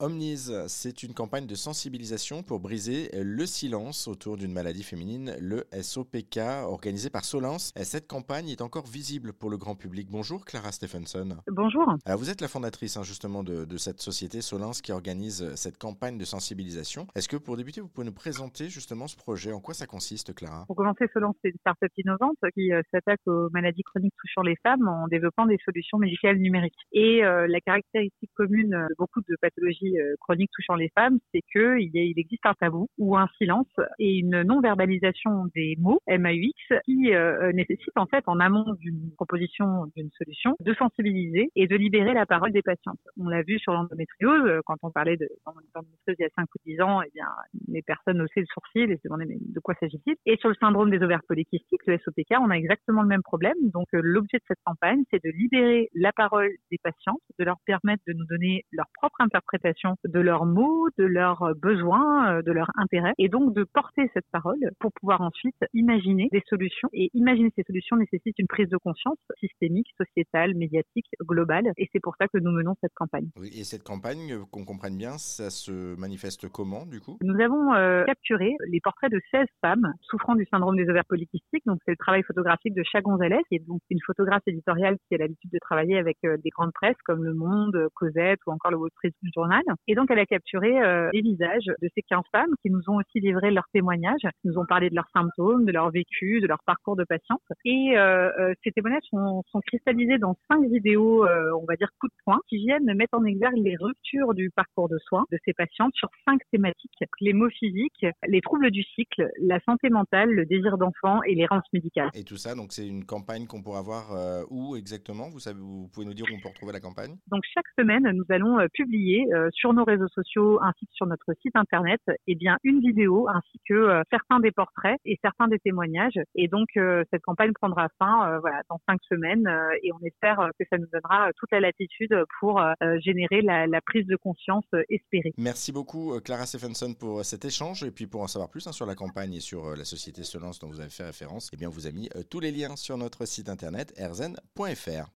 Omnis, c'est une campagne de sensibilisation pour briser le silence autour d'une maladie féminine, le SOPK, organisée par Solence. Cette campagne est encore visible pour le grand public. Bonjour Clara Stephenson. Bonjour. Alors, vous êtes la fondatrice hein, justement de, de, cette société Solence qui organise cette campagne de sensibilisation. Est-ce que pour débuter, vous pouvez nous présenter justement ce projet? En quoi ça consiste, Clara? Pour commencer, Solence, c'est une start-up innovante qui euh, s'attaque aux maladies chroniques touchant les femmes en développant des solutions médicales numériques. Et euh, la caractéristique commune de beaucoup de pathologies euh, chroniques touchant les femmes, c'est que il, existe un tabou ou un silence et une non-verbalisation des mots MAUX qui euh, nécessite en fait en amont d'une proposition d'une solution de sensibiliser et de libérer la parole des patientes. On l'a vu sur l'endométriose euh, quand on parlait de l'endométriose il y a 5 ou 10 ans, eh bien les personnes haussaient le sourcil et se demandaient de quoi s'agit-il? Et sur le syndrome des ovaires polykystiques, le SOPK, on a exactement le même problème. Donc l'objet de cette campagne, c'est de libérer la parole des patientes, de leur permettre de nous donner leur propre interprétation de leurs mots, de leurs besoins, euh, de leurs intérêts, et donc de porter cette parole pour pouvoir ensuite imaginer des solutions. Et imaginer ces solutions nécessite une prise de conscience systémique, sociétale, médiatique, globale, et c'est pour ça que nous menons cette campagne. Oui, et cette campagne, euh, qu'on comprenne bien, ça se manifeste comment du coup? Nous avons euh, capturé les portraits de 16 femmes souffrant du syndrome des ovaires polykystiques, donc c'est le travail photographique de Cha Gonzalez, qui est donc une photographe éditoriale qui a l'habitude de travailler avec des grandes presses comme Le Monde, Cosette ou encore le Wall Street Journal. Et donc, elle a capturé euh, les visages de ces 15 femmes qui nous ont aussi livré leurs témoignages, nous ont parlé de leurs symptômes, de leur vécu, de leur parcours de patiente. Et euh, euh, ces témoignages sont, sont, cristallisés dans cinq vidéos, on va dire coup de poing, qui viennent mettre en exergue les ruptures du parcours de soins de ces patientes sur cinq thématiques les maux physiques, les troubles du cycle, la santé mentale, le désir d'enfant et l'errance médicale. Et tout ça, donc c'est une campagne qu'on pourra voir où exactement? Vous, savez, vous pouvez nous dire où on peut retrouver la campagne? Donc chaque semaine, nous allons publier sur nos réseaux sociaux ainsi que sur notre site internet, eh bien une vidéo ainsi que euh, certains des portraits et certains des témoignages. Et donc euh, cette campagne prendra fin euh, dans cinq semaines et on espère que ça nous donnera toute la latitude pour générer la, la, prise de conscience espérée. Merci beaucoup Clara Stephenson pour cet échange et puis pour en savoir plus hein, sur la campagne et sur la société Solence dont vous avez fait référence, eh bien on vous a mis tous les liens sur notre site internet erzen.fr.